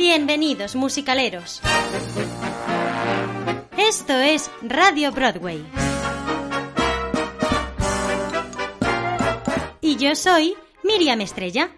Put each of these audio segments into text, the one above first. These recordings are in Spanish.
Bienvenidos, musicaleros. Esto es Radio Broadway. Y yo soy Miriam Estrella.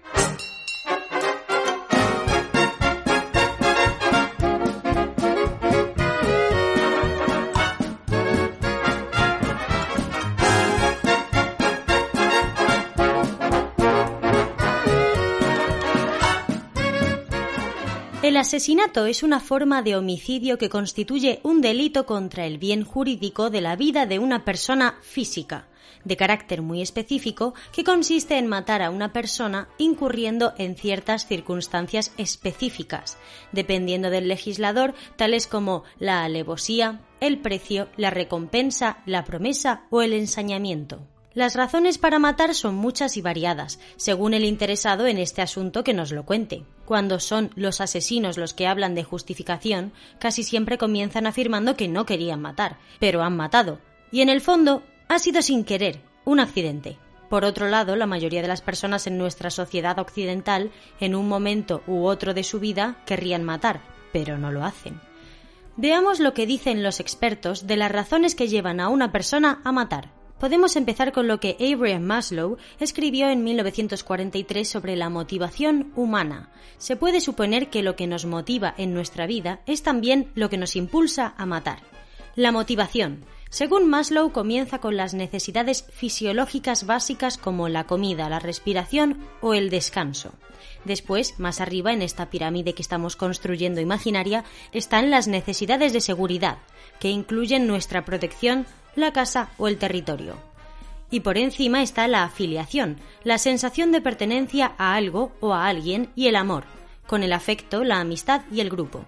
El asesinato es una forma de homicidio que constituye un delito contra el bien jurídico de la vida de una persona física, de carácter muy específico, que consiste en matar a una persona incurriendo en ciertas circunstancias específicas, dependiendo del legislador, tales como la alevosía, el precio, la recompensa, la promesa o el ensañamiento. Las razones para matar son muchas y variadas, según el interesado en este asunto que nos lo cuente. Cuando son los asesinos los que hablan de justificación, casi siempre comienzan afirmando que no querían matar, pero han matado. Y en el fondo, ha sido sin querer, un accidente. Por otro lado, la mayoría de las personas en nuestra sociedad occidental, en un momento u otro de su vida, querrían matar, pero no lo hacen. Veamos lo que dicen los expertos de las razones que llevan a una persona a matar podemos empezar con lo que Abraham Maslow escribió en 1943 sobre la motivación humana. Se puede suponer que lo que nos motiva en nuestra vida es también lo que nos impulsa a matar. La motivación. Según Maslow, comienza con las necesidades fisiológicas básicas como la comida, la respiración o el descanso. Después, más arriba en esta pirámide que estamos construyendo imaginaria, están las necesidades de seguridad, que incluyen nuestra protección, la casa o el territorio. Y por encima está la afiliación, la sensación de pertenencia a algo o a alguien y el amor, con el afecto, la amistad y el grupo.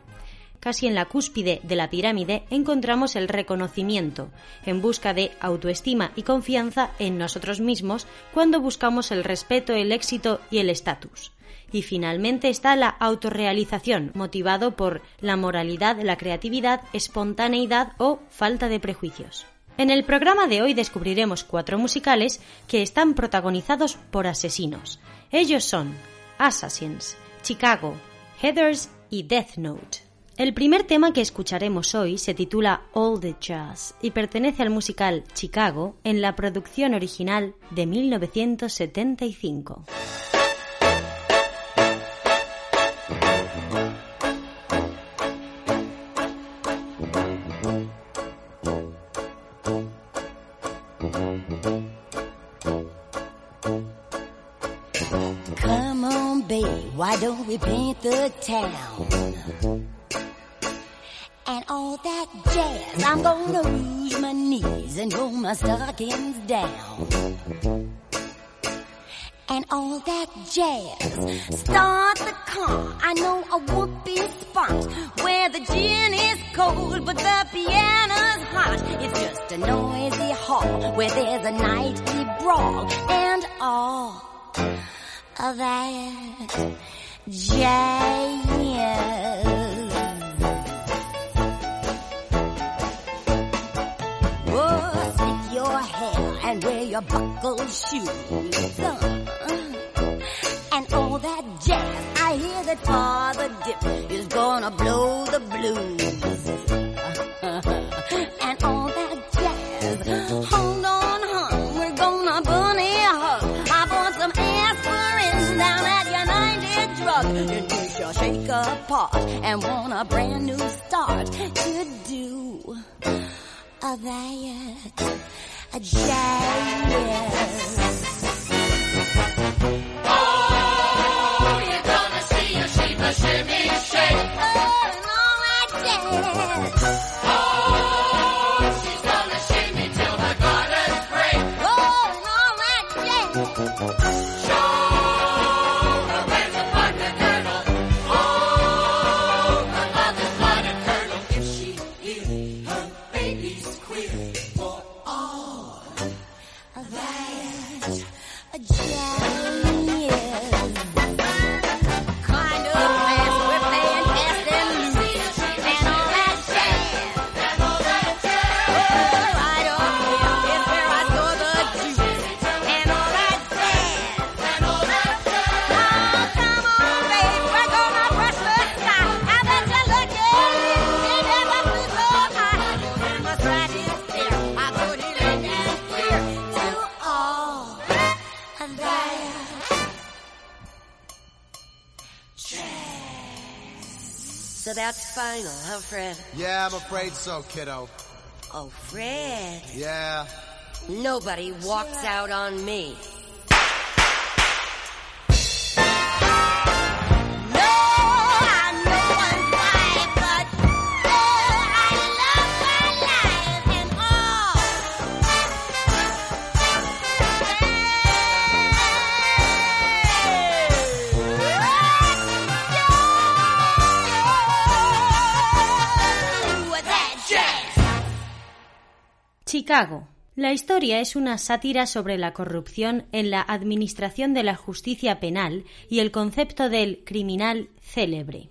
Casi en la cúspide de la pirámide encontramos el reconocimiento, en busca de autoestima y confianza en nosotros mismos cuando buscamos el respeto, el éxito y el estatus. Y finalmente está la autorrealización, motivado por la moralidad, la creatividad, espontaneidad o falta de prejuicios. En el programa de hoy descubriremos cuatro musicales que están protagonizados por asesinos. Ellos son Assassins, Chicago, Heathers y Death Note. El primer tema que escucharemos hoy se titula All the Jazz y pertenece al musical Chicago en la producción original de 1975. Why don't we paint the town? And all that jazz, I'm gonna rouge my knees and roll my stockings down. And all that jazz, start the car. I know a whoopee spot where the gin is cold, but the piano's hot. It's just a noisy hall where there's a nightly brawl and all of that jazz. Oh, stick your hair and wear your buckle shoes. and all that jazz, I hear that Father Dip is gonna blow the blues. Apart and want a brand new start to do a that a jazz. Afraid so, kiddo. Oh, Fred. Yeah. Nobody walks out on me. Chicago. La historia es una sátira sobre la corrupción en la administración de la justicia penal y el concepto del criminal célebre.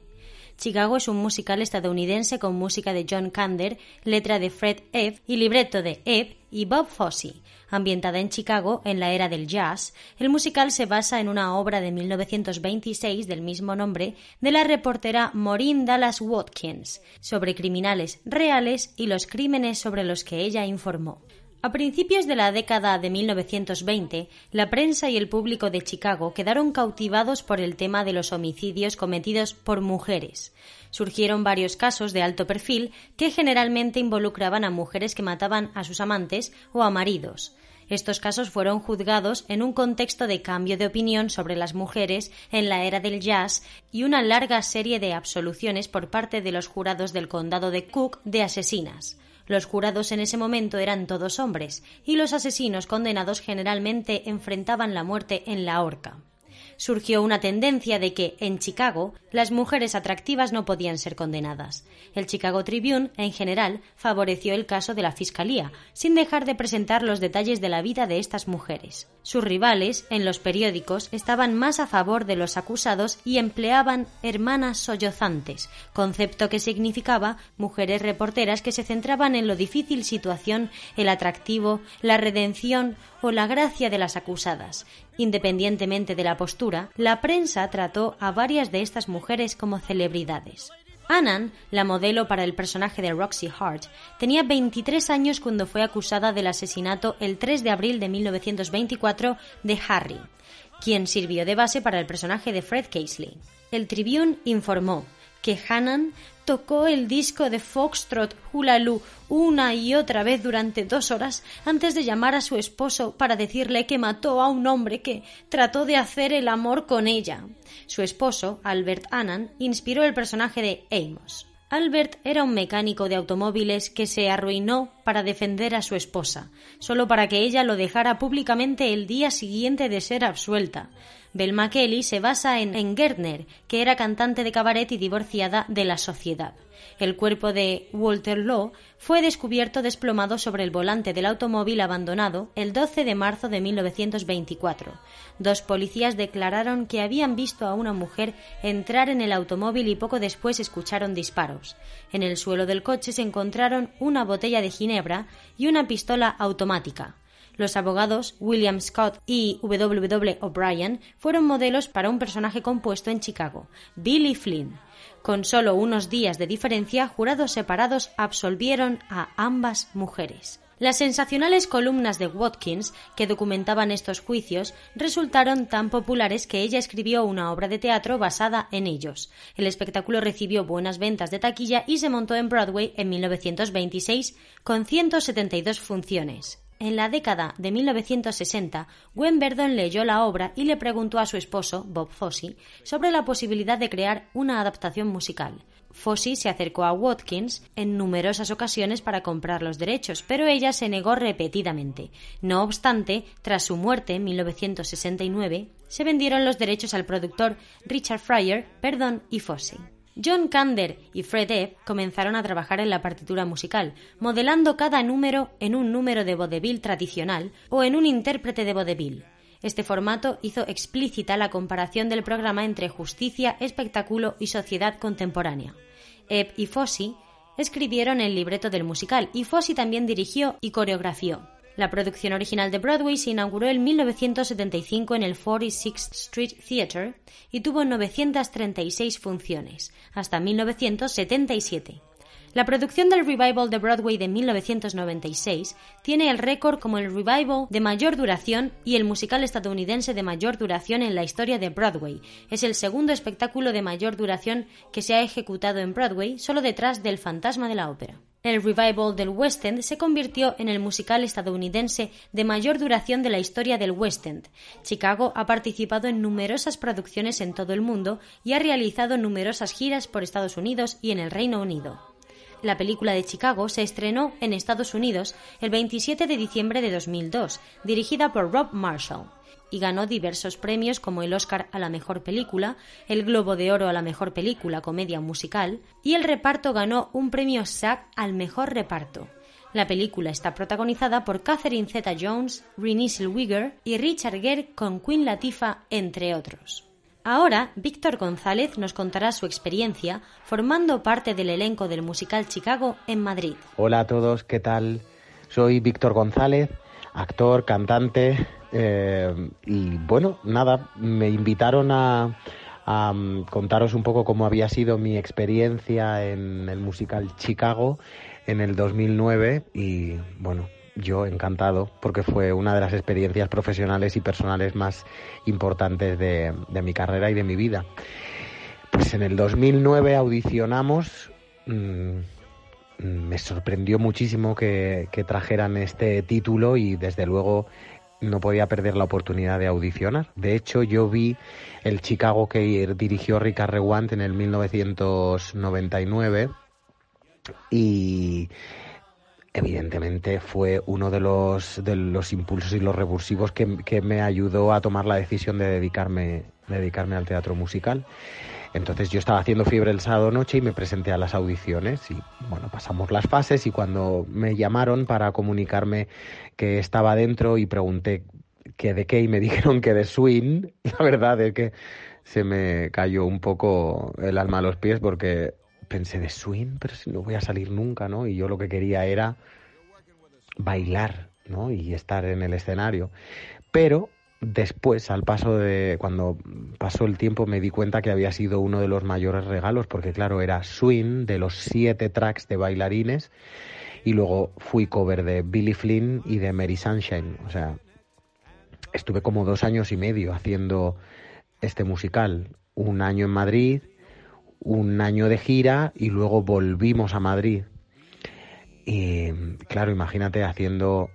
Chicago es un musical estadounidense con música de John Kander, letra de Fred Ebb y libreto de Ebb y Bob Fosse. Ambientada en Chicago en la era del jazz, el musical se basa en una obra de 1926 del mismo nombre de la reportera Maureen Dallas Watkins sobre criminales reales y los crímenes sobre los que ella informó. A principios de la década de 1920, la prensa y el público de Chicago quedaron cautivados por el tema de los homicidios cometidos por mujeres. Surgieron varios casos de alto perfil que generalmente involucraban a mujeres que mataban a sus amantes o a maridos. Estos casos fueron juzgados en un contexto de cambio de opinión sobre las mujeres en la era del jazz y una larga serie de absoluciones por parte de los jurados del condado de Cook de asesinas. Los jurados en ese momento eran todos hombres, y los asesinos condenados generalmente enfrentaban la muerte en la horca. Surgió una tendencia de que, en Chicago, las mujeres atractivas no podían ser condenadas. El Chicago Tribune, en general, favoreció el caso de la Fiscalía, sin dejar de presentar los detalles de la vida de estas mujeres. Sus rivales, en los periódicos, estaban más a favor de los acusados y empleaban hermanas sollozantes, concepto que significaba mujeres reporteras que se centraban en lo difícil situación, el atractivo, la redención o la gracia de las acusadas. Independientemente de la postura, la prensa trató a varias de estas mujeres como celebridades. Annan, la modelo para el personaje de Roxy Hart, tenía 23 años cuando fue acusada del asesinato el 3 de abril de 1924 de Harry, quien sirvió de base para el personaje de Fred Casely. El Tribune informó que Hannan tocó el disco de Foxtrot Hula Loo una y otra vez durante dos horas antes de llamar a su esposo para decirle que mató a un hombre que trató de hacer el amor con ella. Su esposo, Albert Annan, inspiró el personaje de Amos. Albert era un mecánico de automóviles que se arruinó para defender a su esposa, solo para que ella lo dejara públicamente el día siguiente de ser absuelta. Belma Kelly se basa en, en Gerdner, que era cantante de cabaret y divorciada de la sociedad. El cuerpo de Walter Law fue descubierto desplomado sobre el volante del automóvil abandonado el 12 de marzo de 1924. Dos policías declararon que habían visto a una mujer entrar en el automóvil y poco después escucharon disparos. En el suelo del coche se encontraron una botella de ginebra y una pistola automática. Los abogados William Scott y W. W. O'Brien fueron modelos para un personaje compuesto en Chicago, Billy Flynn. Con solo unos días de diferencia, jurados separados absolvieron a ambas mujeres. Las sensacionales columnas de Watkins, que documentaban estos juicios, resultaron tan populares que ella escribió una obra de teatro basada en ellos. El espectáculo recibió buenas ventas de taquilla y se montó en Broadway en 1926 con 172 funciones. En la década de 1960, Gwen Verdon leyó la obra y le preguntó a su esposo, Bob Fosse, sobre la posibilidad de crear una adaptación musical. Fosse se acercó a Watkins en numerosas ocasiones para comprar los derechos, pero ella se negó repetidamente. No obstante, tras su muerte en 1969, se vendieron los derechos al productor Richard Fryer, Verdon y Fosse. John Kander y Fred Ebb comenzaron a trabajar en la partitura musical, modelando cada número en un número de vodevil tradicional o en un intérprete de vodevil. Este formato hizo explícita la comparación del programa entre justicia, espectáculo y sociedad contemporánea. Ebb y Fosse escribieron el libreto del musical y Fosse también dirigió y coreografió. La producción original de Broadway se inauguró en 1975 en el 46th Street Theatre y tuvo 936 funciones, hasta 1977. La producción del revival de Broadway de 1996 tiene el récord como el revival de mayor duración y el musical estadounidense de mayor duración en la historia de Broadway. Es el segundo espectáculo de mayor duración que se ha ejecutado en Broadway, solo detrás del Fantasma de la Ópera. El revival del West End se convirtió en el musical estadounidense de mayor duración de la historia del West End. Chicago ha participado en numerosas producciones en todo el mundo y ha realizado numerosas giras por Estados Unidos y en el Reino Unido. La película de Chicago se estrenó en Estados Unidos el 27 de diciembre de 2002, dirigida por Rob Marshall, y ganó diversos premios como el Oscar a la mejor película, el Globo de Oro a la mejor película comedia musical, y el reparto ganó un premio SAG al mejor reparto. La película está protagonizada por Catherine Zeta-Jones, Renée Zellweger y Richard Gere con Queen Latifah, entre otros. Ahora, Víctor González nos contará su experiencia formando parte del elenco del musical Chicago en Madrid. Hola a todos, ¿qué tal? Soy Víctor González, actor, cantante eh, y bueno, nada, me invitaron a, mm, contaros un poco cómo había sido mi experiencia en el musical Chicago en el 2009 y bueno, yo encantado porque fue una de las experiencias profesionales y personales más importantes de, mi carrera y de mi vida. Pues en el 2009 audicionamos. mm, me sorprendió muchísimo que, que trajeran este título y desde luego no podía perder la oportunidad de audicionar. De hecho, yo vi el Chicago que dirigió Ricard Rewant en el 1999 y evidentemente fue uno de los, de los impulsos y los revulsivos que, que me ayudó a tomar la decisión de dedicarme, de dedicarme al teatro musical. Entonces yo estaba haciendo fiebre el sábado noche y me presenté a las audiciones y bueno, pasamos las fases y cuando me llamaron para comunicarme que estaba dentro y pregunté que de qué y me dijeron que de swing, la verdad es que se me cayó un poco el alma a los pies porque pensé de swing, pero si no voy a salir nunca, ¿no? Y yo lo que quería era bailar, ¿no? Y estar en el escenario. Pero después, al paso de cuando pasó el tiempo, me di cuenta que había sido uno de los mayores regalos, porque claro, era swing de los siete tracks de bailarines y luego fui cover de Billy Flynn y de Mary Sunshine. O sea, estuve como dos años y medio haciendo este musical. Un año en Madrid, un año de gira y luego volvimos a Madrid. Y claro, imagínate haciendo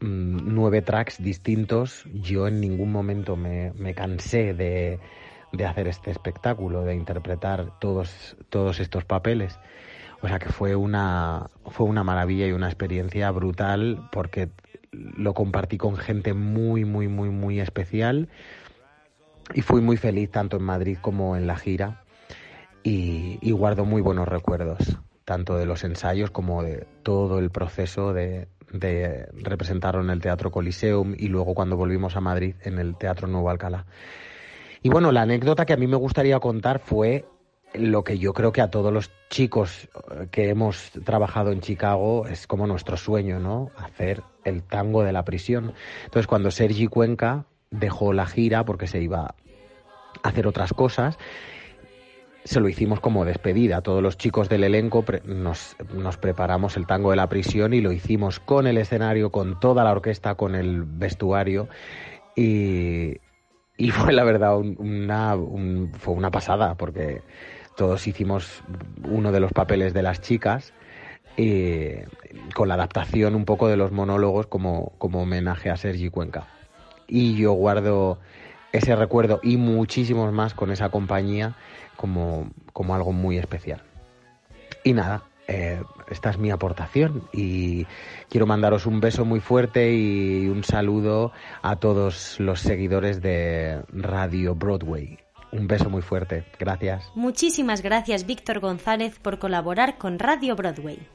mm, nueve tracks distintos. Yo en ningún momento me, me cansé de, de hacer este espectáculo, de interpretar todos, todos estos papeles. O sea que fue una, fue una maravilla y una experiencia brutal porque lo compartí con gente muy, muy, muy, muy especial y fui muy feliz tanto en Madrid como en la gira y, guardo muy buenos recuerdos, tanto de los ensayos como de todo el proceso de, de representarlo en el Teatro Coliseum y luego cuando volvimos a Madrid en el Teatro Nuevo Alcalá. Y bueno, la anécdota que a mí me gustaría contar fue lo que yo creo que a todos los chicos eh, que hemos trabajado en Chicago es como nuestro sueño, ¿no? Hacer el tango de la prisión. Entonces, cuando Sergi Cuenca dejó la gira porque se iba a hacer otras cosas, se lo hicimos como despedida. Todos los chicos del elenco nos, nos preparamos el tango de la prisión y lo hicimos con el escenario, con toda la orquesta, con el vestuario. Y, y fue la verdad un- una, un- fue una pasada porque todos hicimos uno de los papeles de las chicas y con la adaptación un poco de los monólogos como, como homenaje a Sergi Cuenca. Y yo guardo ese recuerdo y muchísimos más con esa compañía como, como algo muy especial. Y nada, eh, esta es mi aportación y quiero mandaros un beso muy fuerte y un saludo a todos los seguidores de Radio Broadway. Un beso muy fuerte. Gracias. Muchísimas gracias Víctor González por colaborar con Radio Broadway.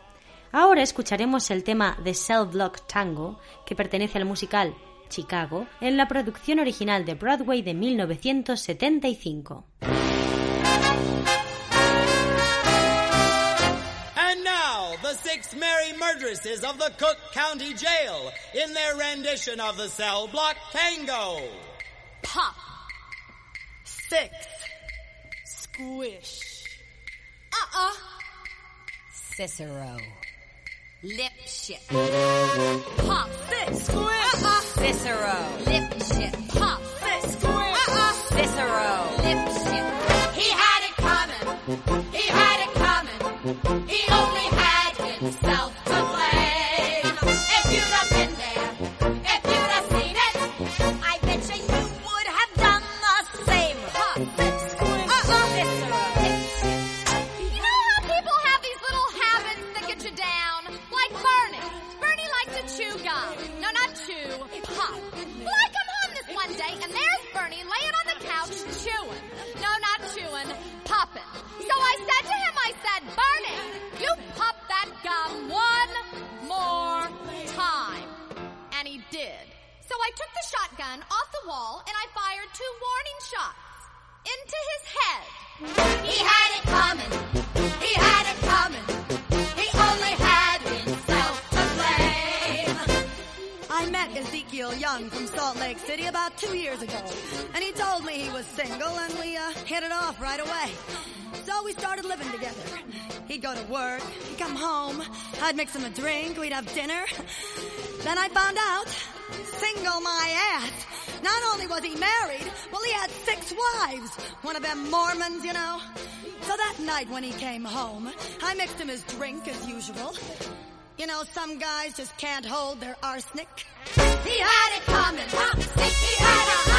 Ahora escucharemos el tema de Cell Block Tango, que pertenece al musical Chicago, en la producción original de Broadway de 1975. Six merry murderesses of the Cook County Jail in their rendition of the Cell Block Tango. Pop. Six. Squish. Uh-uh. Cicero. Lip shit. Pop fit. Squish. Uh-uh. Cicero. Lip shit. Pop fit. Squish. Uh-uh. Cicero. Lip shit. He had it coming. He had it coming. He only had in South we started living together. He'd go to work, he'd come home, I'd mix him a drink, we'd have dinner. Then I found out, single my ass. Not only was he married, well, he had six wives. One of them Mormons, you know. So that night when he came home, I mixed him his drink as usual. You know, some guys just can't hold their arsenic. He had it coming. He had a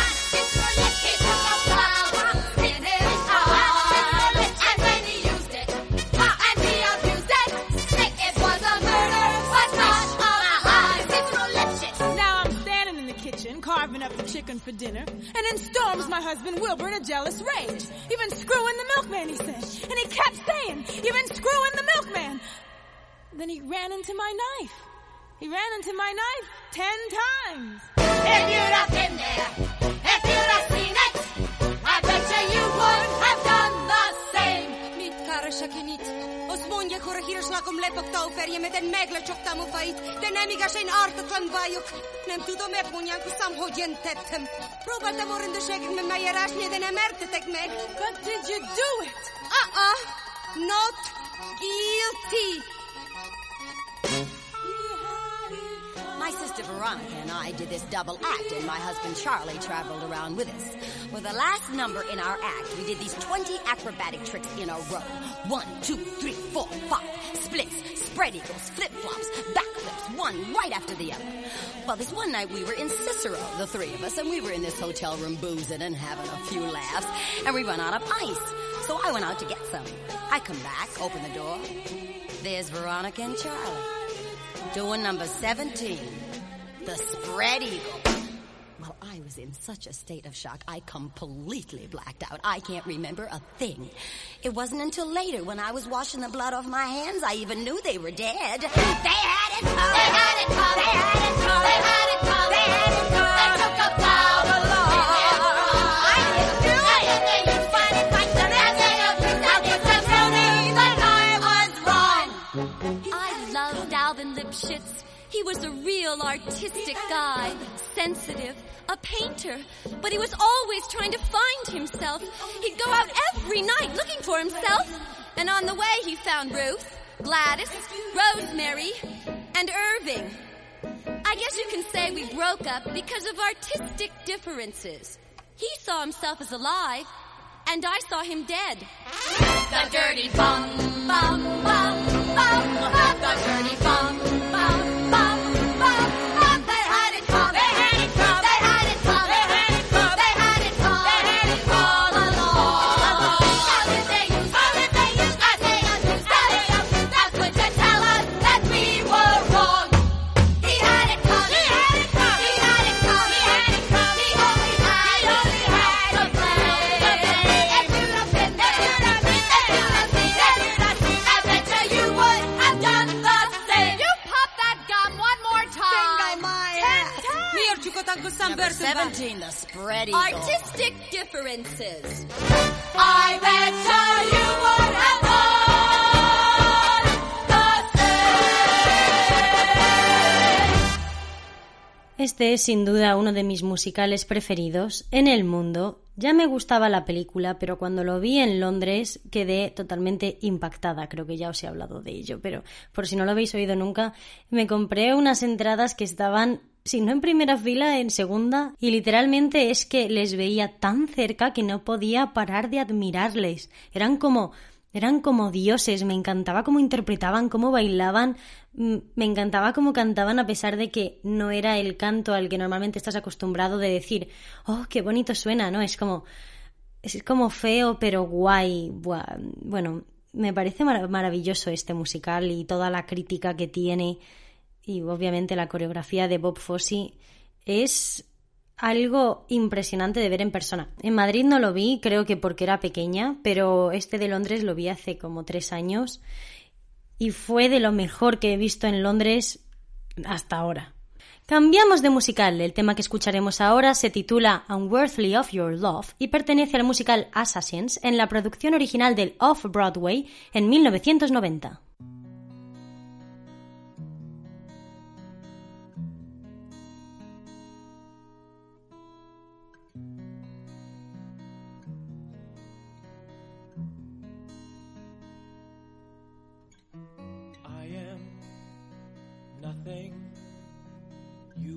for dinner, and in storms my husband Wilbur in a jealous rage. You've been screwing the milkman, he said. And he kept saying, You've been screwing the milkman. Then he ran into my knife. He ran into my knife ten times. If you'd have been there, if you'd have seen it, I bet you you would have done the same. Mit kara shakinit. Onja hurahirslakum lepoktofer ja meten megle choktamu fait. Tenemiga sen artoklan vajok. Nem tudom e punjan ku sam hodjen tettem. Próbáltam orrende segít med mig erasni den emertetek meg. But did you do it? Uh-uh. Not guilty. My sister Veronica and I did this double act, and my husband Charlie traveled around with us. For the last number in our act, we did these 20 acrobatic tricks in a row. One, two, three, four, five. Splits, spread eagles, flip-flops, backflips, one right after the other. Well, this one night we were in Cicero, the three of us, and we were in this hotel room boozing and having a few laughs, and we run out of ice. So I went out to get some. I come back, open the door. There's Veronica and Charlie doing number 17, the spread eagle. Well, I was in such a state of shock, I completely blacked out. I can't remember a thing. It wasn't until later when I was washing the blood off my hands I even knew they were dead. They had it coming. They had it coming. They had it coming. They had it coming. Was a real artistic guy, sensitive, a painter, but he was always trying to find himself. He'd go out every night looking for himself, and on the way he found Ruth, Gladys, Rosemary, and Irving. I guess you can say we broke up because of artistic differences. He saw himself as alive, and I saw him dead. The dirty bum, bum, bum, bum. The dirty bum, 17, the spread eagle. Artistic differences. I bet you you would have done the same. Este es sin duda uno de mis musicales preferidos en el mundo. Ya me gustaba la película, pero cuando lo vi en Londres quedé totalmente impactada. Creo que ya os he hablado de ello, pero por si no lo habéis oído nunca, me compré unas entradas que estaban, si no en primera fila, en segunda, y literalmente es que les veía tan cerca que no podía parar de admirarles. Eran como eran como dioses, me encantaba cómo interpretaban, cómo bailaban, mm, me encantaba cómo cantaban a pesar de que no era el canto al que normalmente estás acostumbrado de decir, oh, qué bonito suena, ¿no? Es como, es como feo pero guay. Bueno, me parece mar- maravilloso este musical y toda la crítica que tiene y obviamente la coreografía de Bob Fosse es algo impresionante de ver en persona. En Madrid no lo vi, creo que porque era pequeña, pero este de Londres lo vi hace como tres años y fue de lo mejor que he visto en Londres hasta ahora. Cambiamos de musical. El tema que escucharemos ahora se titula Unworthy of Your Love y pertenece al musical Assassins en la producción original del Off-Broadway en 1990.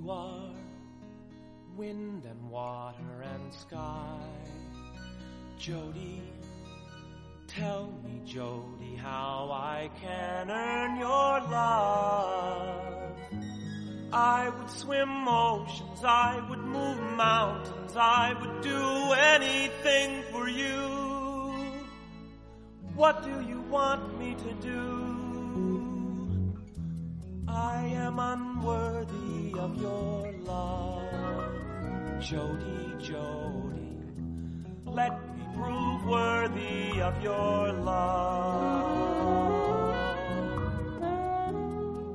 Are wind and water and sky. Jody, tell me, Jody, how I can earn your love. I would swim oceans, I would move mountains, I would do anything for you. What do you want me to do? I am unworthy of your love. Jody, Jody, let me prove worthy of your love.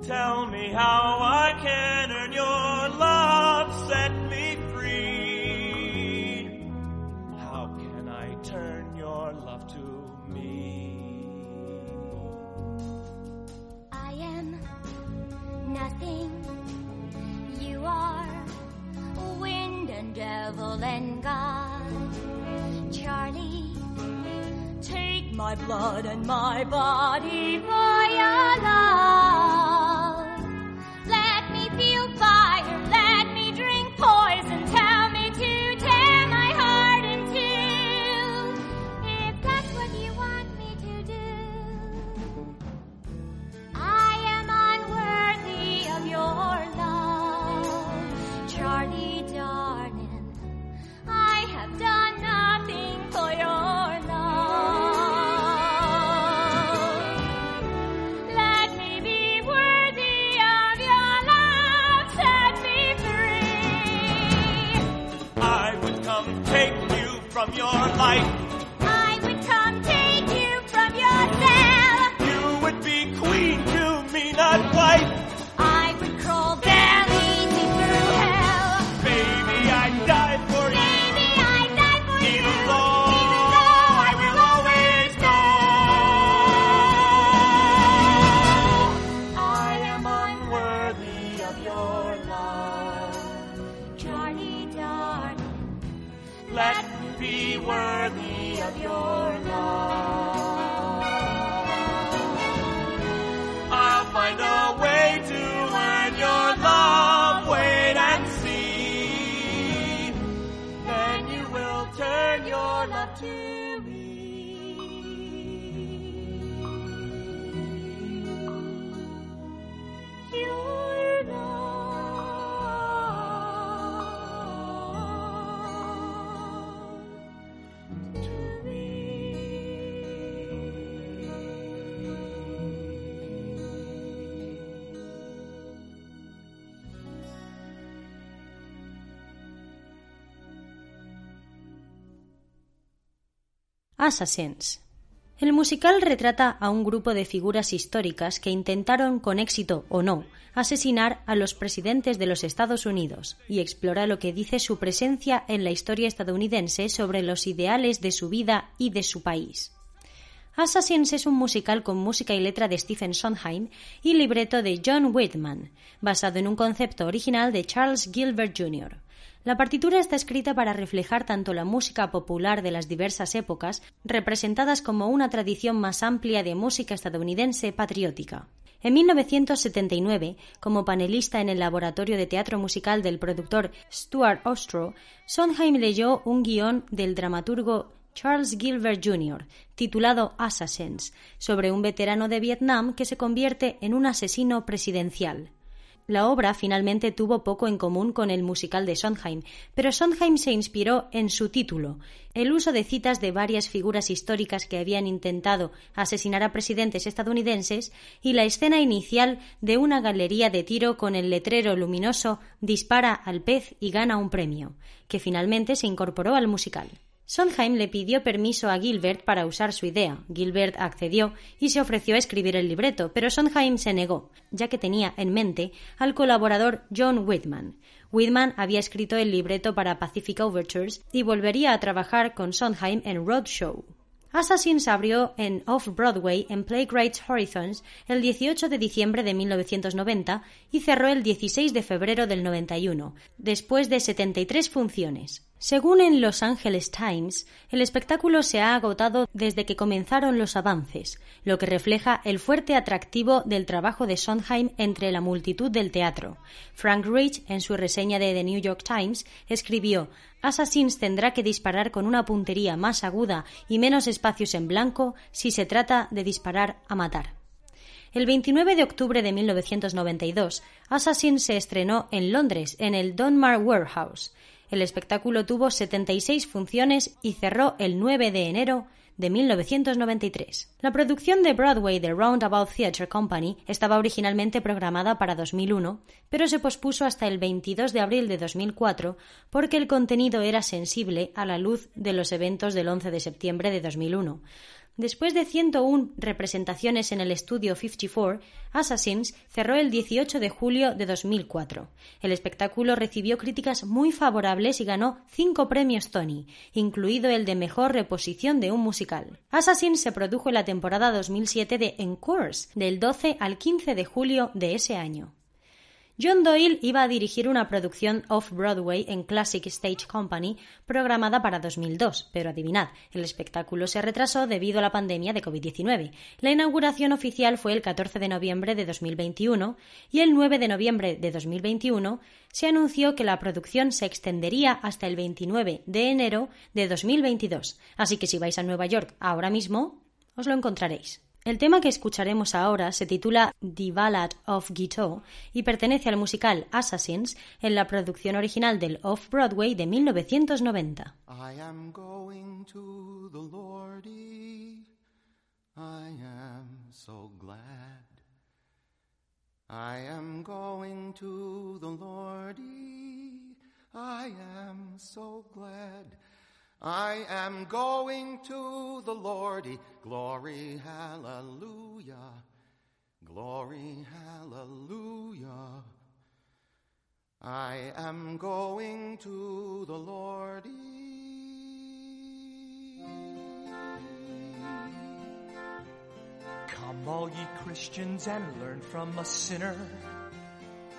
Tell me how I can earn your devil and God. Charlie, take my blood and my body for your love. Your life. Assassins. El musical retrata a un grupo de figuras históricas que intentaron, con éxito o no, asesinar a los presidentes de los Estados Unidos y explora lo que dice su presencia en la historia estadounidense sobre los ideales de su vida y de su país. Assassins es un musical con música y letra de Stephen Sondheim y libreto de John Whitman, basado en un concepto original de Charles Gilbert Jr. La partitura está escrita para reflejar tanto la música popular de las diversas épocas, representadas como una tradición más amplia de música estadounidense patriótica. En 1979, como panelista en el laboratorio de teatro musical del productor Stuart Ostro, Sondheim leyó un guion del dramaturgo Charles Gilbert Jr., titulado Assassins, sobre un veterano de Vietnam que se convierte en un asesino presidencial. La obra finalmente tuvo poco en común con el musical de Sondheim, pero Sondheim se inspiró en su título, el uso de citas de varias figuras históricas que habían intentado asesinar a presidentes estadounidenses y la escena inicial de una galería de tiro con el letrero luminoso Dispara al pez y gana un premio, que finalmente se incorporó al musical. Sondheim le pidió permiso a Gilbert para usar su idea. Gilbert accedió y se ofreció a escribir el libreto, pero Sondheim se negó, ya que tenía en mente al colaborador John Whitman. Whitman había escrito el libreto para Pacific Overtures y volvería a trabajar con Sondheim en Roadshow. Assassins abrió en Off-Broadway en Playwrights Horizons el 18 de diciembre de 1990 y cerró el 16 de febrero del 91, después de 73 funciones. Según en Los Angeles Times, el espectáculo se ha agotado desde que comenzaron los avances, lo que refleja el fuerte atractivo del trabajo de Sondheim entre la multitud del teatro. Frank Rich, en su reseña de The New York Times, escribió Assassins tendrá que disparar con una puntería más aguda y menos espacios en blanco si se trata de disparar a matar. El 29 de octubre de 1992, Assassin se estrenó en Londres, en el Donmar Warehouse. El espectáculo tuvo 76 funciones y cerró el 9 de enero de 1993. La producción de Broadway de Roundabout Theatre Company estaba originalmente programada para 2001, pero se pospuso hasta el 22 de abril de 2004 porque el contenido era sensible a la luz de los eventos del 11 de septiembre de 2001. Después de 101 representaciones en el estudio 54, Assassins cerró el 18 de julio de 2004. El espectáculo recibió críticas muy favorables y ganó cinco premios Tony, incluido el de mejor reposición de un musical. Assassins se produjo en la temporada 2007 de Encores, del 12 al 15 de julio de ese año. John Doyle iba a dirigir una producción off-Broadway en Classic Stage Company programada para 2002, pero adivinad, el espectáculo se retrasó debido a la pandemia de COVID-19. La inauguración oficial fue el 14 de noviembre de 2021 y el 9 de noviembre de 2021 se anunció que la producción se extendería hasta el 29 de enero de 2022. Así que si vais a Nueva York ahora mismo, os lo encontraréis. El tema que escucharemos ahora se titula The Ballad of Guiteau y pertenece al musical Assassins en la producción original del Off-Broadway de 1990. I am going to the Lordy. I am so glad. I am going to the Lordy. I am so glad. I am going to the Lordy. Glory, hallelujah. Glory, hallelujah. I am going to the Lordy. Come, all ye Christians, and learn from a sinner.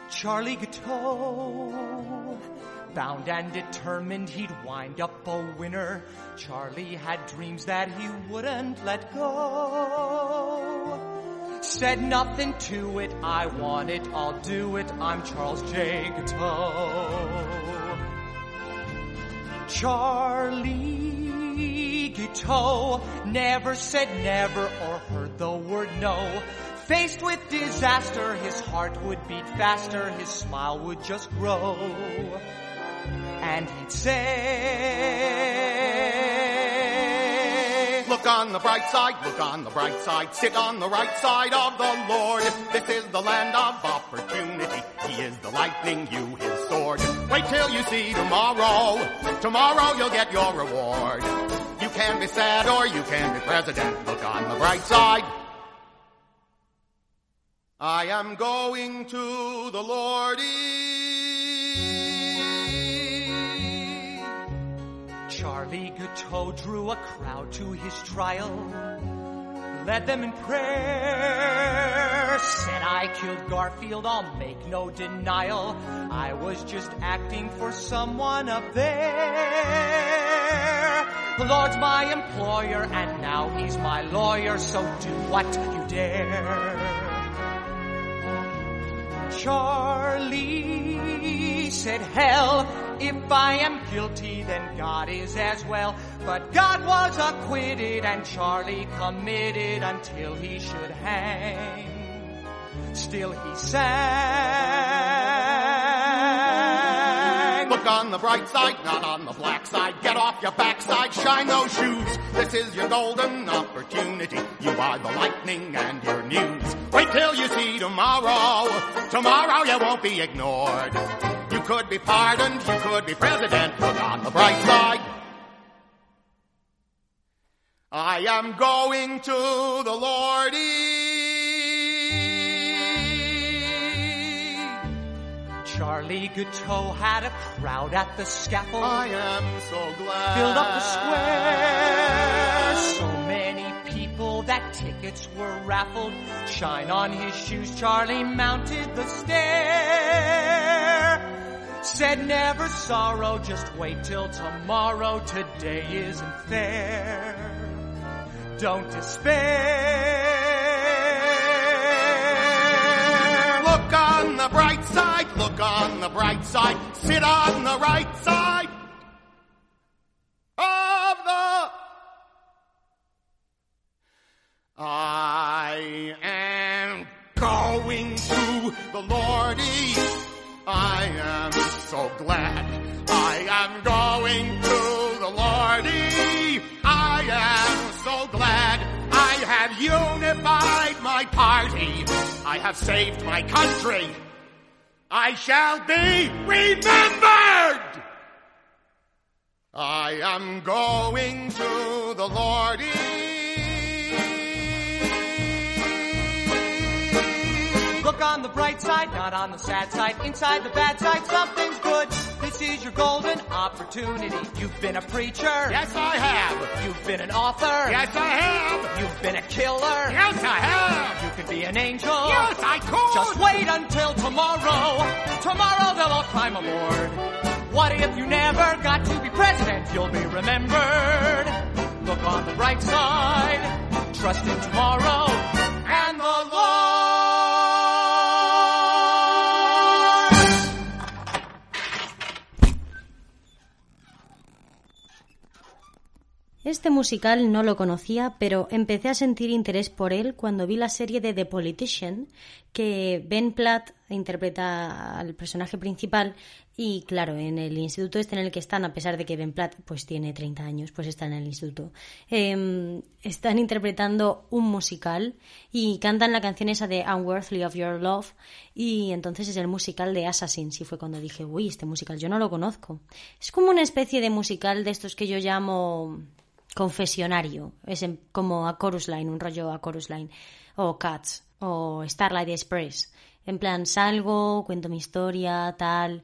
Charlie Gateau. Bound and determined he'd wind up a winner. Charlie had dreams that he wouldn't let go. Said nothing to it, I want it, I'll do it, I'm Charles J. Gateau. Charlie Gateau never said never or heard the word no. Faced with disaster, his heart would beat faster, his smile would just grow. And he'd say, Look on the bright side, look on the bright side, sit on the right side of the Lord. This is the land of opportunity. He is the lightning, you his sword. Wait till you see tomorrow. Tomorrow you'll get your reward. You can be sad or you can be president. Look on the bright side. I am going to the Lordy. Gateau drew a crowd to his trial. led them in prayer. Said I killed Garfield, I'll make no denial. I was just acting for someone up there. The Lord's my employer, and now he's my lawyer, so do what you dare. Charlie said, Hell, if I am guilty, then God is as well. But God was acquitted and Charlie committed until he should hang. Still he sang. Look on the bright side, not on the black side. Get off your backside, shine those shoes. This is your golden opportunity. You are the lightning and your news. Wait till you see tomorrow. Tomorrow you won't be ignored. You could be pardoned, you could be president. Look on the bright side. I am going to the Lordy. Charlie Guiteau had a crowd at the scaffold. I am so glad. Filled up the square. So many people that tickets were raffled. Shine on his shoes, Charlie mounted the stair. Said never sorrow, just wait till tomorrow. Today isn't fair. Don't despair. Look on the bright side, look on the bright side, sit on the right side of the. I am going to the Lordy. I am so glad. I am going to the Lordy. I am so glad. I have unified my party. I have saved my country. I shall be remembered. I am going to the Lordy. Look on the bright side, not on the sad side. Inside the bad side, something's good. This is your golden opportunity. You've been a preacher. Yes, I have. You've been an author. Yes, I have. You've been a killer. Yes, I have. You could be an angel. Yes, I could. Just wait until tomorrow. Tomorrow they'll all climb aboard. What if you never got to be president? You'll be remembered. Look on the bright side. Trust in tomorrow Este musical no lo conocía, pero empecé a sentir interés por él cuando vi la serie de The Politician, que Ben Platt interpreta al personaje principal y claro, en el instituto este en el que están, a pesar de que Ben Platt pues tiene 30 años, pues está en el instituto, eh, están interpretando un musical y cantan la canción esa de Unworthy of Your Love y entonces es el musical de Assassins y fue cuando dije, uy, este musical yo no lo conozco. Es como una especie de musical de estos que yo llamo confesionario, es en- como a Chorus Line, un rollo a Chorus Line, o Cats, o Starlight Express. En plan, salgo, cuento mi historia, tal,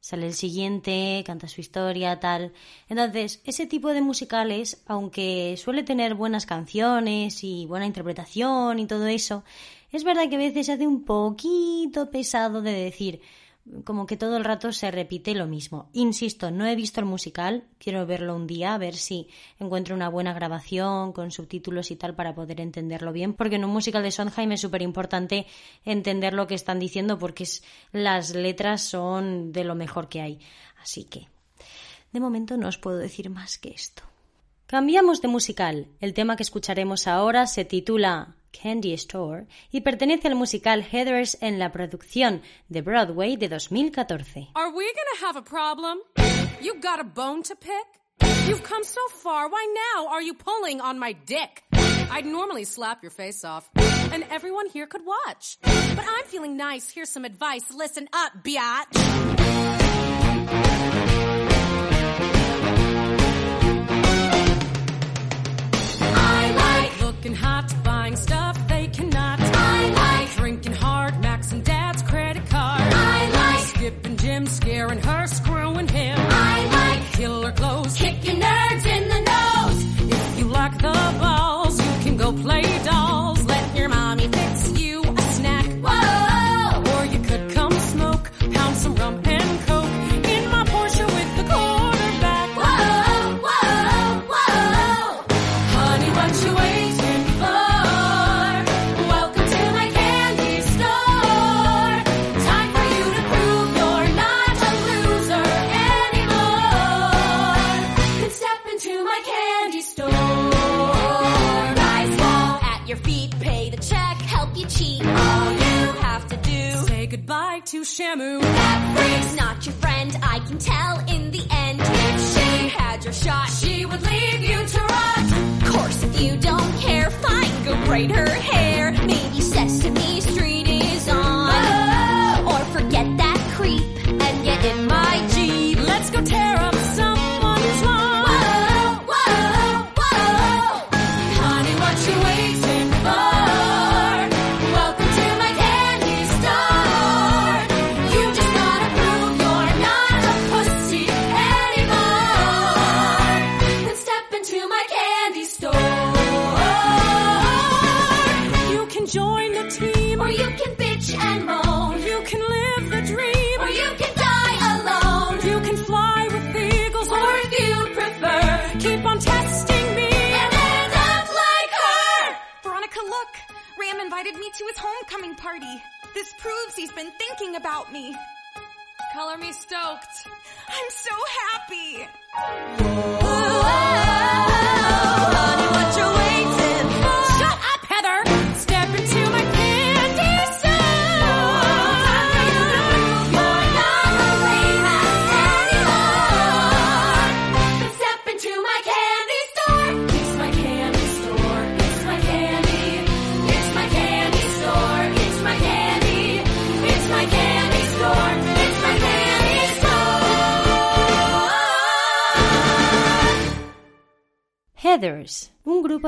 sale el siguiente, canta su historia, tal. Entonces, ese tipo de musicales, aunque suele tener buenas canciones y buena interpretación y todo eso, es verdad que a veces hace un poquito pesado de decir, como que todo el rato se repite lo mismo. Insisto, no he visto el musical, quiero verlo un día, a ver si encuentro una buena grabación con subtítulos y tal para poder entenderlo bien, porque en un musical de Sondheim es súper importante entender lo que están diciendo porque es- las letras son de lo mejor que hay. Así que, de momento no os puedo decir más que esto. Cambiamos de musical. El tema que escucharemos ahora se titula Candy Store y pertenece al musical Heathers en la producción de Broadway de 2014. Are we gonna have a problem? You got a bone to pick? You've come so far. Why now are you pulling on my dick? I'd normally slap your face off, and everyone here could watch. But I'm feeling nice. Here's some advice. Listen up, biatch. her scream. Shamu. that freak's not your friend. I can tell in the end. If she had your shot, she would leave you to rot. Of course, if you don't care, fine, go braid her hair. Maybe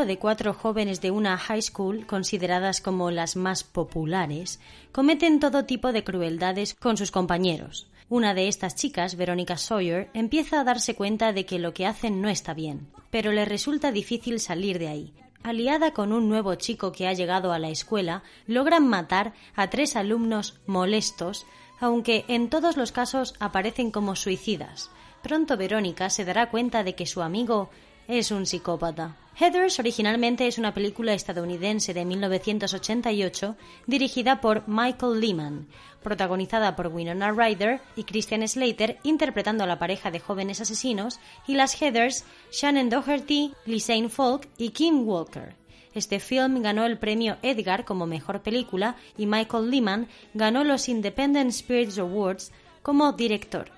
de cuatro jóvenes de una high school consideradas como las más populares, cometen todo tipo de crueldades con sus compañeros. Una de estas chicas, Verónica Sawyer, empieza a darse cuenta de que lo que hacen no está bien, pero le resulta difícil salir de ahí. Aliada con un nuevo chico que ha llegado a la escuela, logran matar a tres alumnos molestos, aunque en todos los casos aparecen como suicidas. Pronto Verónica se dará cuenta de que su amigo es un psicópata. Heathers originalmente es una película estadounidense de 1988 dirigida por Michael Lehman, protagonizada por Winona Ryder y Christian Slater interpretando a la pareja de jóvenes asesinos y las Heathers Shannon Doherty, Lisanne Falk y Kim Walker. Este film ganó el premio Edgar como mejor película y Michael Lehman ganó los Independent Spirits Awards como director.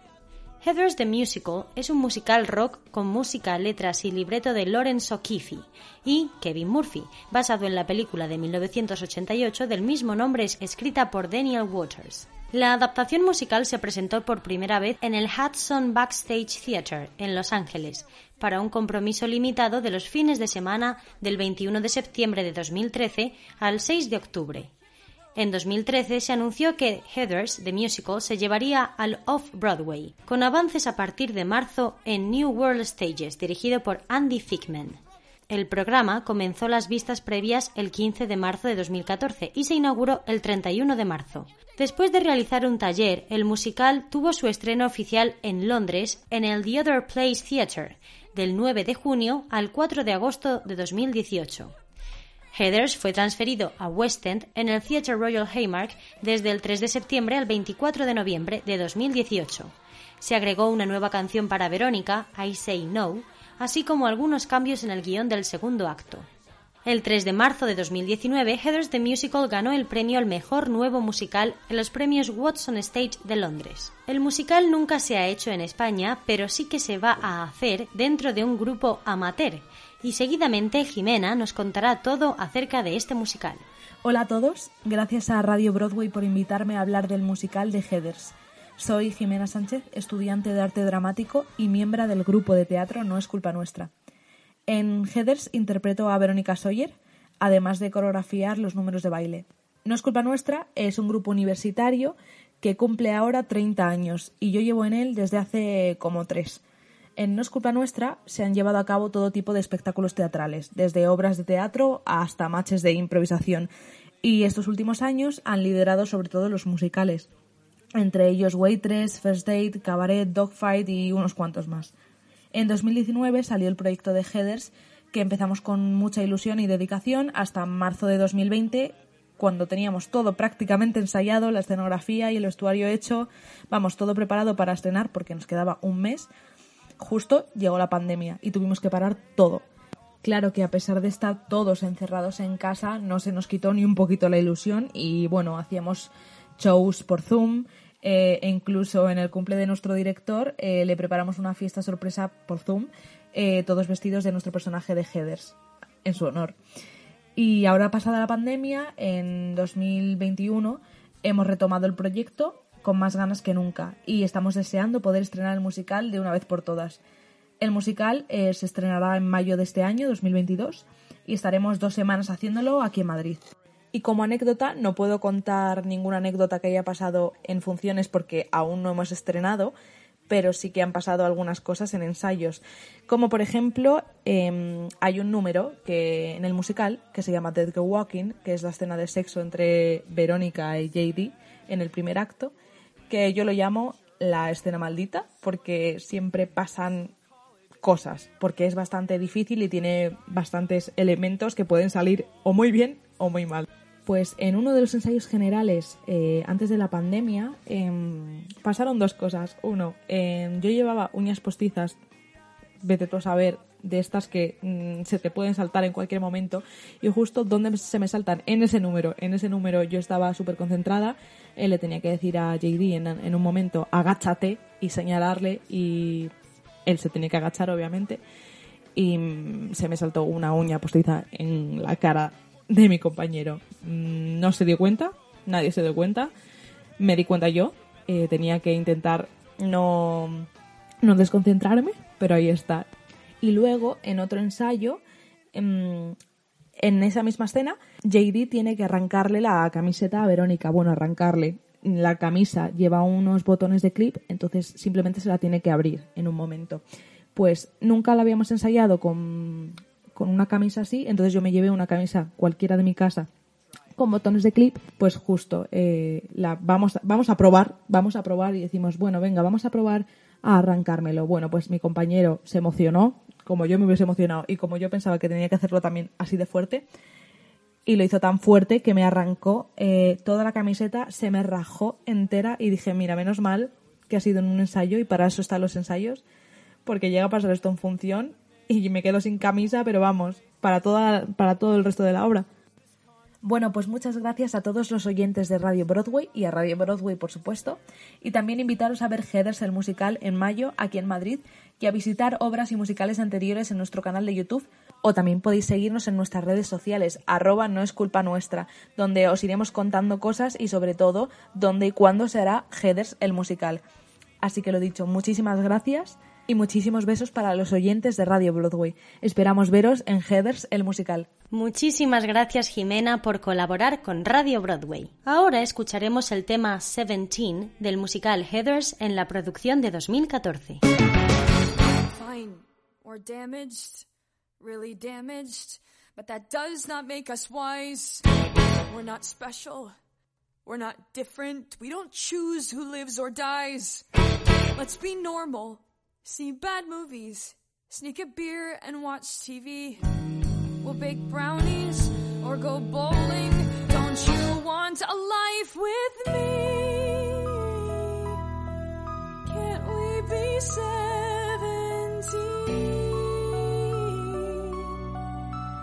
Heathers the Musical es un musical rock con música, letras y libreto de Lawrence O'Keefe y Kevin Murphy, basado en la película de 1988 del mismo nombre escrita por Daniel Waters. La adaptación musical se presentó por primera vez en el Hudson Backstage Theatre en Los Ángeles, para un compromiso limitado de los fines de semana del 21 de septiembre de 2013 al 6 de octubre. En 2013 se anunció que Heathers, The Musical, se llevaría al Off-Broadway, con avances a partir de marzo en New World Stages, dirigido por Andy Fickman. El programa comenzó las vistas previas el 15 de marzo de 2014 y se inauguró el 31 de marzo. Después de realizar un taller, el musical tuvo su estreno oficial en Londres en el The Other Place Theatre, del 9 de junio al 4 de agosto de 2018. Heathers fue transferido a West End en el Theatre Royal Haymark desde el 3 de septiembre al 24 de noviembre de 2018. Se agregó una nueva canción para Verónica, I Say No, así como algunos cambios en el guion del segundo acto. El 3 de marzo de 2019, Heathers the Musical ganó el premio al mejor nuevo musical en los premios Watson Stage de Londres. El musical nunca se ha hecho en España, pero sí que se va a hacer dentro de un grupo amateur, y seguidamente Jimena nos contará todo acerca de este musical. Hola a todos, gracias a Radio Broadway por invitarme a hablar del musical de Heathers. Soy Jimena Sánchez, estudiante de arte dramático y miembro del grupo de teatro No es culpa nuestra. En Heathers interpreto a Verónica Sawyer, además de coreografiar los números de baile. No es culpa nuestra es un grupo universitario que cumple ahora 30 años y yo llevo en él desde hace como tres. En No es culpa nuestra se han llevado a cabo todo tipo de espectáculos teatrales, desde obras de teatro hasta matches de improvisación, y estos últimos años han liderado sobre todo los musicales, entre ellos Waitress, First Date, Cabaret, Dogfight y unos cuantos más. En 2019 salió el proyecto de Heathers, que empezamos con mucha ilusión y dedicación hasta marzo de 2020, cuando teníamos todo prácticamente ensayado, la escenografía y el vestuario hecho, vamos, todo preparado para estrenar porque nos quedaba un mes. Justo llegó la pandemia y tuvimos que parar todo. Claro que a pesar de estar todos encerrados en casa, no se nos quitó ni un poquito la ilusión y bueno, hacíamos shows por Zoom eh, e incluso en el cumple de nuestro director eh, le preparamos una fiesta sorpresa por Zoom, eh, todos vestidos de nuestro personaje de Heathers, en su honor. Y ahora pasada la pandemia, en 2021, hemos retomado el proyecto con más ganas que nunca y estamos deseando poder estrenar el musical de una vez por todas. El musical eh, se estrenará en mayo de este año, 2022, y estaremos dos semanas haciéndolo aquí en Madrid. Y como anécdota, no puedo contar ninguna anécdota que haya pasado en funciones porque aún no hemos estrenado, pero sí que han pasado algunas cosas en ensayos. Como por ejemplo, em, hay un número que en el musical que se llama Dead Go Walking, que es la escena de sexo entre Verónica y JD en el primer acto, que yo lo llamo la escena maldita, porque siempre pasan cosas, porque es bastante difícil y tiene bastantes elementos que pueden salir o muy bien o muy mal. Pues en uno de los ensayos generales eh, antes de la pandemia em, pasaron dos cosas. Uno, em, yo llevaba uñas postizas, vete tú a saber, de estas que mm, se te pueden saltar en cualquier momento. Y justo donde se me saltan, en ese número. En ese número yo estaba súper concentrada. Él le tenía que decir a JD en, en un momento, agáchate y señalarle. Y él se tenía que agachar, obviamente. Y mm, se me saltó una uña postiza en la cara de mi compañero. Mm, No se dio cuenta, nadie se dio cuenta. Me di cuenta yo. eh, tenía que intentar no, no desconcentrarme, pero ahí está. Y luego, en otro ensayo, em, en esa misma escena, JD tiene que arrancarle la camiseta a Verónica. Bueno, arrancarle. La camisa lleva unos botones de clip, entonces simplemente se la tiene que abrir en un momento. Pues nunca la habíamos ensayado con, con una camisa así, entonces yo me llevé una camisa cualquiera de mi casa con botones de clip, pues justo eh, la vamos, vamos a probar, vamos a probar y decimos, bueno, venga, vamos a probar a arrancármelo. Bueno, pues mi compañero se emocionó, como yo me hubiese emocionado y como yo pensaba que tenía que hacerlo también así de fuerte, y lo hizo tan fuerte que me arrancó eh, toda la camiseta, se me rajó entera y dije, mira, menos mal que ha sido en un ensayo y para eso están los ensayos, porque llega a pasar esto en función y me quedo sin camisa, pero vamos, para, toda, para todo el resto de la obra. Bueno, pues muchas gracias a todos los oyentes de Radio Broadway y a Radio Broadway, por supuesto. Y también invitaros a ver Heathers el musical en mayo aquí en Madrid y a visitar obras y musicales anteriores en nuestro canal de YouTube. O también podéis seguirnos en nuestras redes sociales, arroba no es culpa nuestra, donde os iremos contando cosas y sobre todo dónde y cuándo se hará Heathers el musical. Así que lo dicho, muchísimas gracias y muchísimos besos para los oyentes de Radio Broadway. Esperamos veros en Heathers el musical. Muchísimas gracias Jimena por colaborar con Radio Broadway. Ahora escucharemos el tema 17 del musical Heathers en la producción de 2014. Fine. We're damaged. Really damaged. But that does not make us wise. We're not special. We're not different. We don't choose who lives or dies. Let's be normal. See bad movies. Sneak a beer and watch TV. We'll bake brownies or go bowling. Don't you want a life with me? Can't we be seventeen?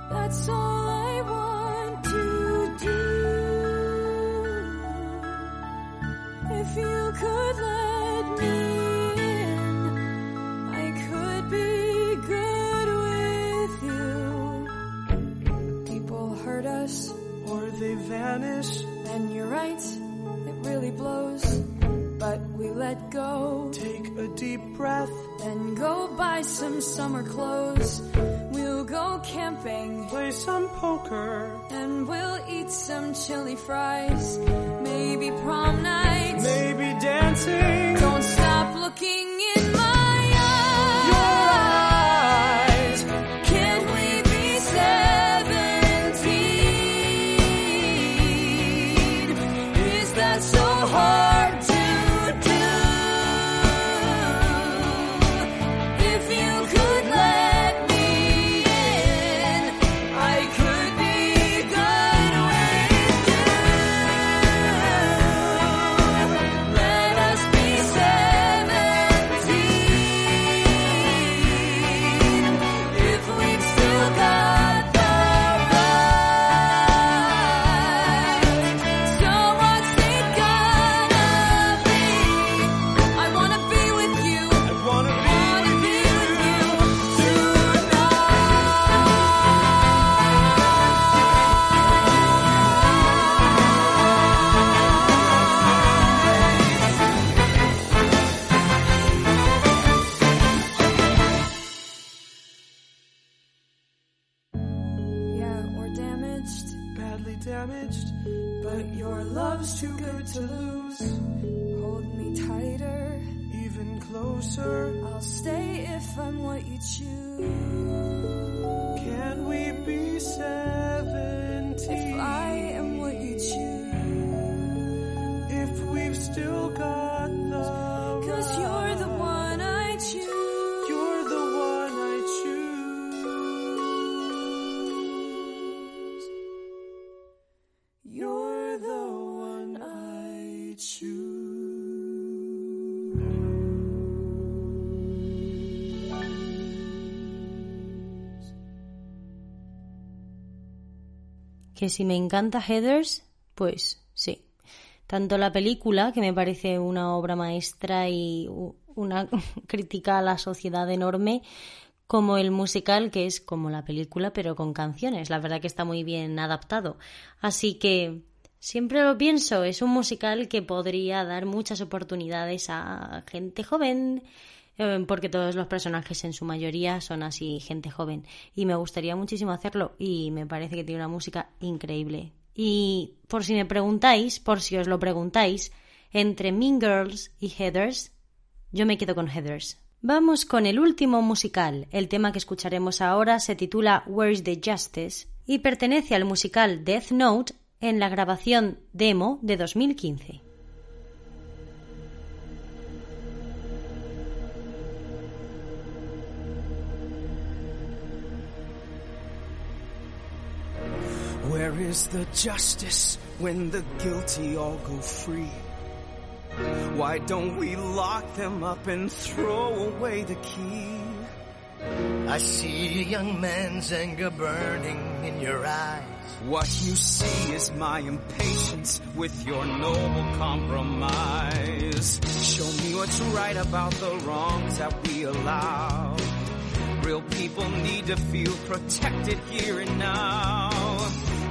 That's all Or they vanish. and you're right, it really blows. But we let go. Take a deep breath. Then go buy some summer clothes. We'll go camping. Play some poker. And we'll eat some chili fries. Maybe prom night. Maybe dancing. Don't stop looking in Que si me encanta Heathers, pues sí. Tanto la película, que me parece una obra maestra y una crítica a la sociedad enorme, como el musical, que es como la película, pero con canciones. La verdad que está muy bien adaptado. Así que siempre lo pienso, es un musical que podría dar muchas oportunidades a gente joven, eh, porque todos los personajes en su mayoría son así, gente joven. Y me gustaría muchísimo hacerlo y me parece que tiene una música increíble. Y por si me preguntáis, por si os lo preguntáis, entre Mean Girls y Heathers, yo me quedo con Heathers. Vamos con el último musical. El tema que escucharemos ahora se titula Where's the Justice y pertenece al musical Death Note en la grabación demo de 2015. Where is the justice when the guilty all go free? Why don't we lock them up and throw away the key? I see a young man's anger burning in your eyes. What you see is my impatience with your noble compromise. Show me what's right about the wrongs that we allow. Real people need to feel protected here and now.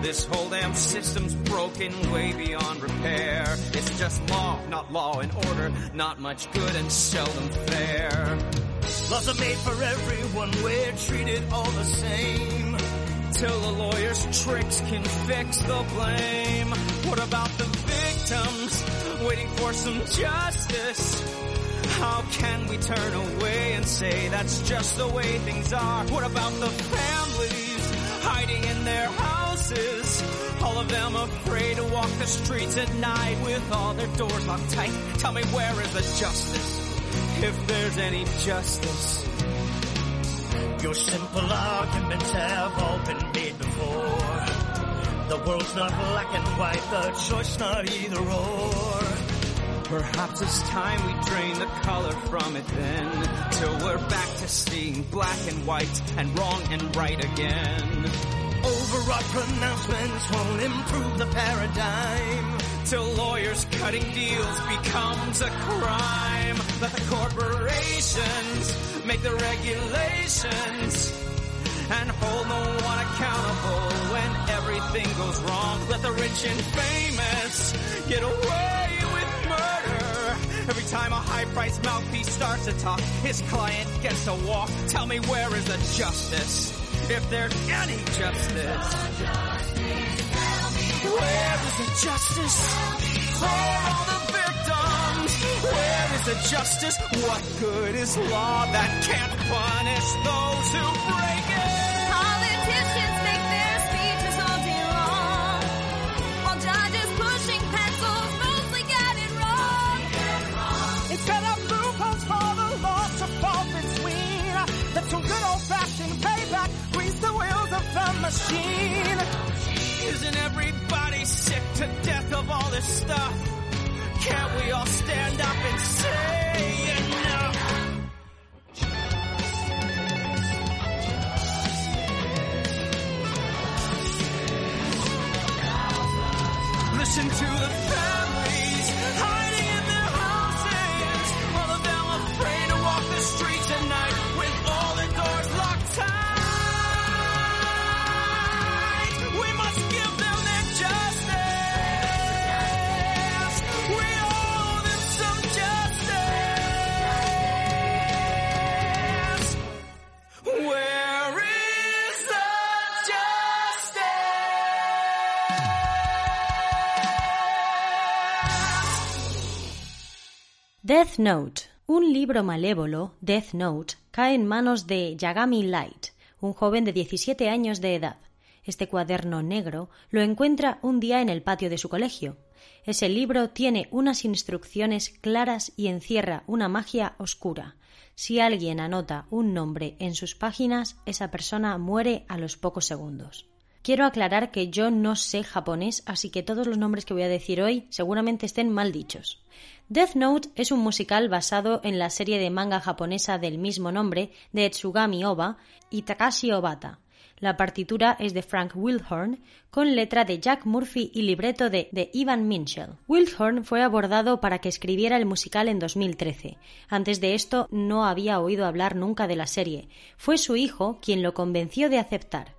This whole damn system's broken way beyond repair. It's just law, not law and order, not much good and seldom fair. Laws are made for everyone, we're treated all the same. Till the lawyer's tricks can fix the blame. What about the victims waiting for some justice? How can we turn away and say that's just the way things are? What about the families hiding in their houses? All of them afraid to walk the streets at night with all their doors locked tight. Tell me where is the justice? If there's any justice. Your simple arguments have all been made before. The world's not black and white, the choice not either or. Perhaps it's time we drain the color from it then, till we're back to seeing black and white and wrong and right again. Overwrought pronouncements won't improve the paradigm. Till lawyers cutting deals becomes a crime. Let the corporations make the regulations and hold no one accountable when everything goes wrong. Let the rich and famous get away. Every time a high-priced mouthpiece starts to talk, his client gets a walk. Tell me where is the justice? If there's any justice. Where is the justice for all the victims? Where is the justice? What good is law that can't punish those who break it? Machine. Isn't everybody sick to death of all this stuff? Can't we all stand up and say enough? Listen to the Death Note. Un libro malévolo, Death Note, cae en manos de Yagami Light, un joven de 17 años de edad. Este cuaderno negro lo encuentra un día en el patio de su colegio. Ese libro tiene unas instrucciones claras y encierra una magia oscura. Si alguien anota un nombre en sus páginas, esa persona muere a los pocos segundos. Quiero aclarar que yo no sé japonés, así que todos los nombres que voy a decir hoy seguramente estén mal dichos. Death Note es un musical basado en la serie de manga japonesa del mismo nombre de Tsugami Oba y Takashi Obata. La partitura es de Frank Wilhorn, con letra de Jack Murphy y libreto de, de Ivan Minchell. Wilhorn fue abordado para que escribiera el musical en 2013. Antes de esto no había oído hablar nunca de la serie. Fue su hijo quien lo convenció de aceptar.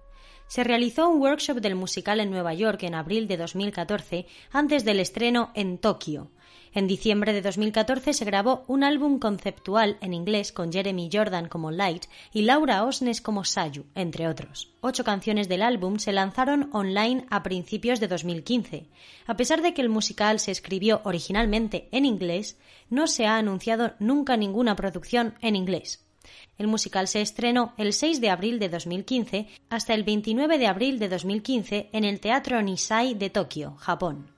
Se realizó un workshop del musical en Nueva York en abril de 2014, antes del estreno en Tokio. En diciembre de 2014 se grabó un álbum conceptual en inglés con Jeremy Jordan como Light y Laura Osnes como Sayu, entre otros. Ocho canciones del álbum se lanzaron online a principios de 2015. A pesar de que el musical se escribió originalmente en inglés, no se ha anunciado nunca ninguna producción en inglés. El musical se estrenó el 6 de abril de 2015 hasta el 29 de abril de 2015 en el Teatro Nisai de Tokio, Japón.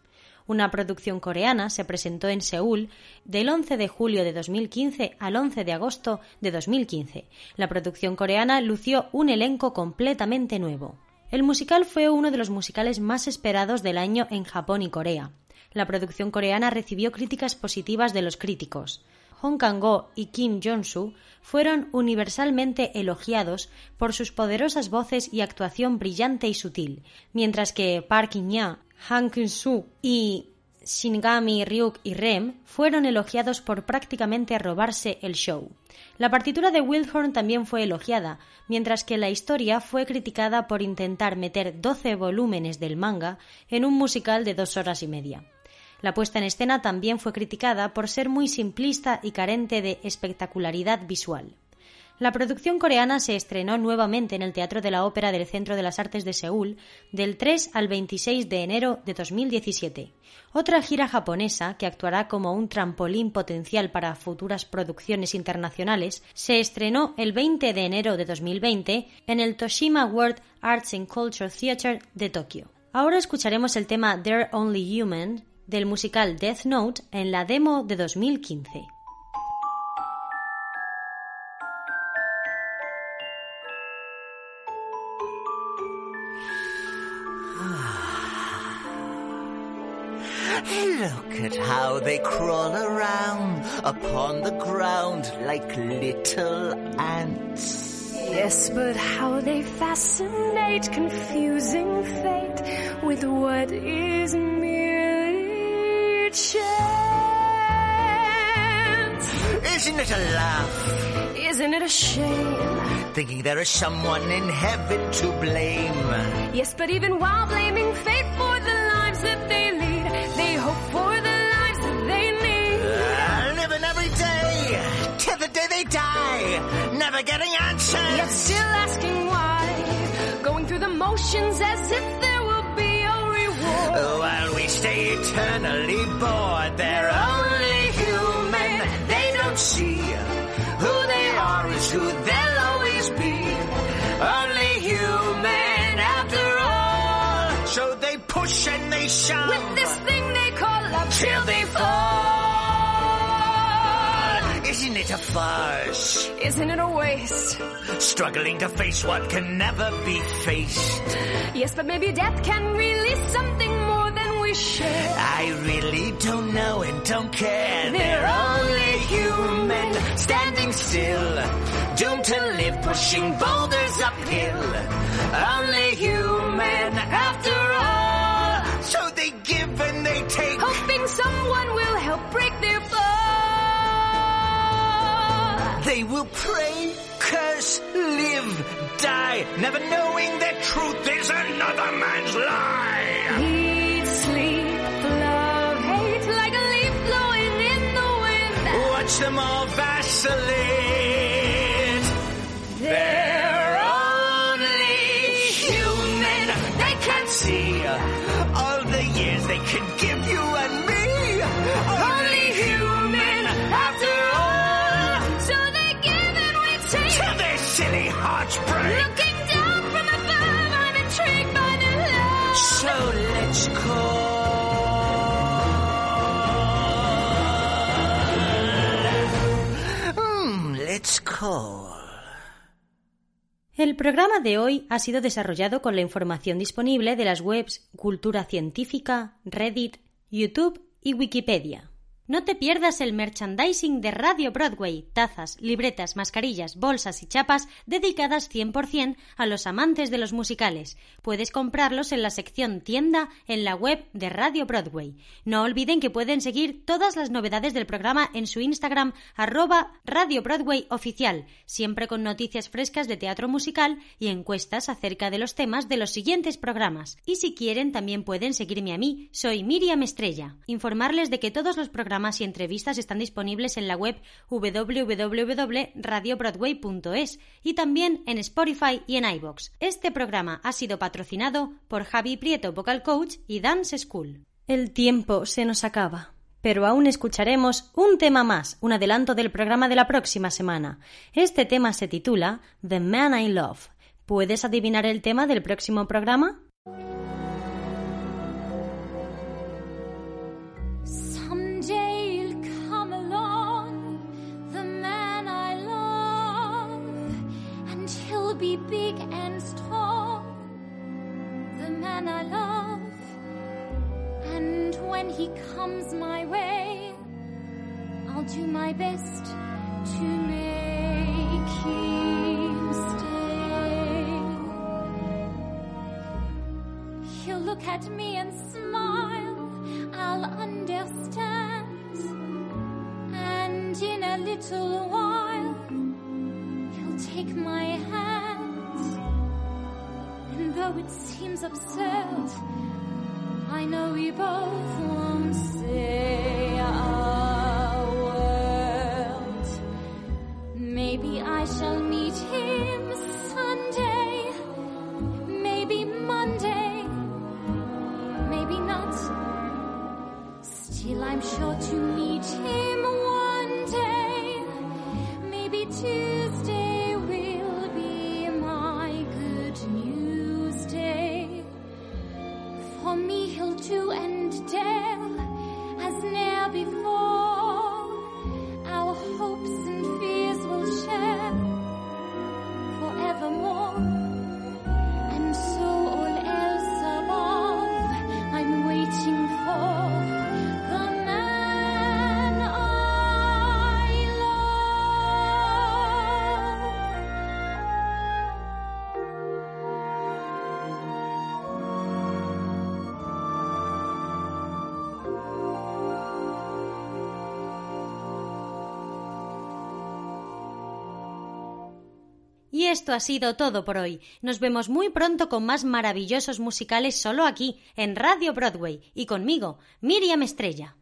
Una producción coreana se presentó en Seúl del 11 de julio de 2015 al 11 de agosto de 2015. La producción coreana lució un elenco completamente nuevo. El musical fue uno de los musicales más esperados del año en Japón y Corea. La producción coreana recibió críticas positivas de los críticos. Hong Kang-go y Kim Jong-soo fueron universalmente elogiados por sus poderosas voces y actuación brillante y sutil, mientras que Park In-ya, Han Kyung-soo y Shingami, Ryuk y Rem fueron elogiados por prácticamente robarse el show. La partitura de Wildhorn también fue elogiada, mientras que la historia fue criticada por intentar meter 12 volúmenes del manga en un musical de dos horas y media. La puesta en escena también fue criticada por ser muy simplista y carente de espectacularidad visual. La producción coreana se estrenó nuevamente en el Teatro de la Ópera del Centro de las Artes de Seúl del 3 al 26 de enero de 2017. Otra gira japonesa, que actuará como un trampolín potencial para futuras producciones internacionales, se estrenó el 20 de enero de 2020 en el Toshima World Arts and Culture Theatre de Tokio. Ahora escucharemos el tema They're Only Human del musical Death Note en la demo de 2015. Look at how they crawl around upon the ground like little ants. Yes, but how they fascinate, confusing fate with what is chance. Isn't it a laugh? Isn't it a shame? Thinking there is someone in heaven to blame. Yes, but even while blaming fate for the lives that they lead, they hope for the lives that they need. Uh, living every day till the day they die, never getting answers. Yet still asking why, going through the motions as if eternally bored, they're only human. They don't see who they are is who they'll always be. Only human after all. So they push and they shove. With this thing they call love till they fall. Isn't it a farce? Isn't it a waste? Struggling to face what can never be faced. Yes, but maybe death can release something we share. I really don't know and don't care. They're only human, standing still, doomed to live, pushing boulders uphill. Only human after all. So they give and they take, hoping someone will help break their fall. They will pray, curse, live, die, never knowing that truth is another man's lie. Eat, touch them all vacillate. They're only human. They can't see all the years they could give you and me. Only human after all. So they give and we take. To their silly hearts break. Looking down from above, I'm intrigued by the love. So let's call. El programa de hoy ha sido desarrollado con la información disponible de las webs Cultura Científica, Reddit, YouTube y Wikipedia. No te pierdas el merchandising de Radio Broadway, tazas, libretas, mascarillas, bolsas y chapas dedicadas 100% a los amantes de los musicales. Puedes comprarlos en la sección tienda en la web de Radio Broadway. No olviden que pueden seguir todas las novedades del programa en su Instagram arroba Radio Broadway oficial, siempre con noticias frescas de teatro musical y encuestas acerca de los temas de los siguientes programas. Y si quieren también pueden seguirme a mí, soy Miriam Estrella. Informarles de que todos los programas y entrevistas están disponibles en la web www.radiobroadway.es y también en Spotify y en iBox. Este programa ha sido patrocinado por Javi Prieto Vocal Coach y Dance School. El tiempo se nos acaba. Pero aún escucharemos un tema más, un adelanto del programa de la próxima semana. Este tema se titula The Man I Love. ¿Puedes adivinar el tema del próximo programa? Be big and strong, the man I love. And when he comes my way, I'll do my best to make him stay. He'll look at me and smile, I'll understand. And in a little while, he'll take my hand. Though it seems absurd, I know we both esto ha sido todo por hoy. Nos vemos muy pronto con más maravillosos musicales solo aquí, en Radio Broadway, y conmigo, Miriam Estrella.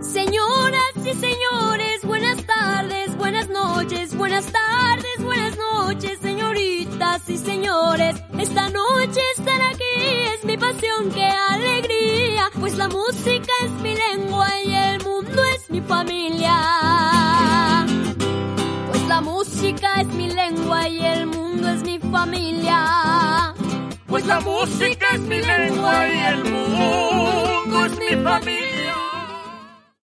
Señoras y señores, buenas tardes, buenas noches, buenas tardes, buenas noches, señoritas y señores. Esta noche estar aquí es mi pasión, qué alegría, pues la música es mi lengua y el mundo es mi familia. Música es mi lengua y el mundo es mi familia. Pues la música es mi lengua y el mundo es mi familia.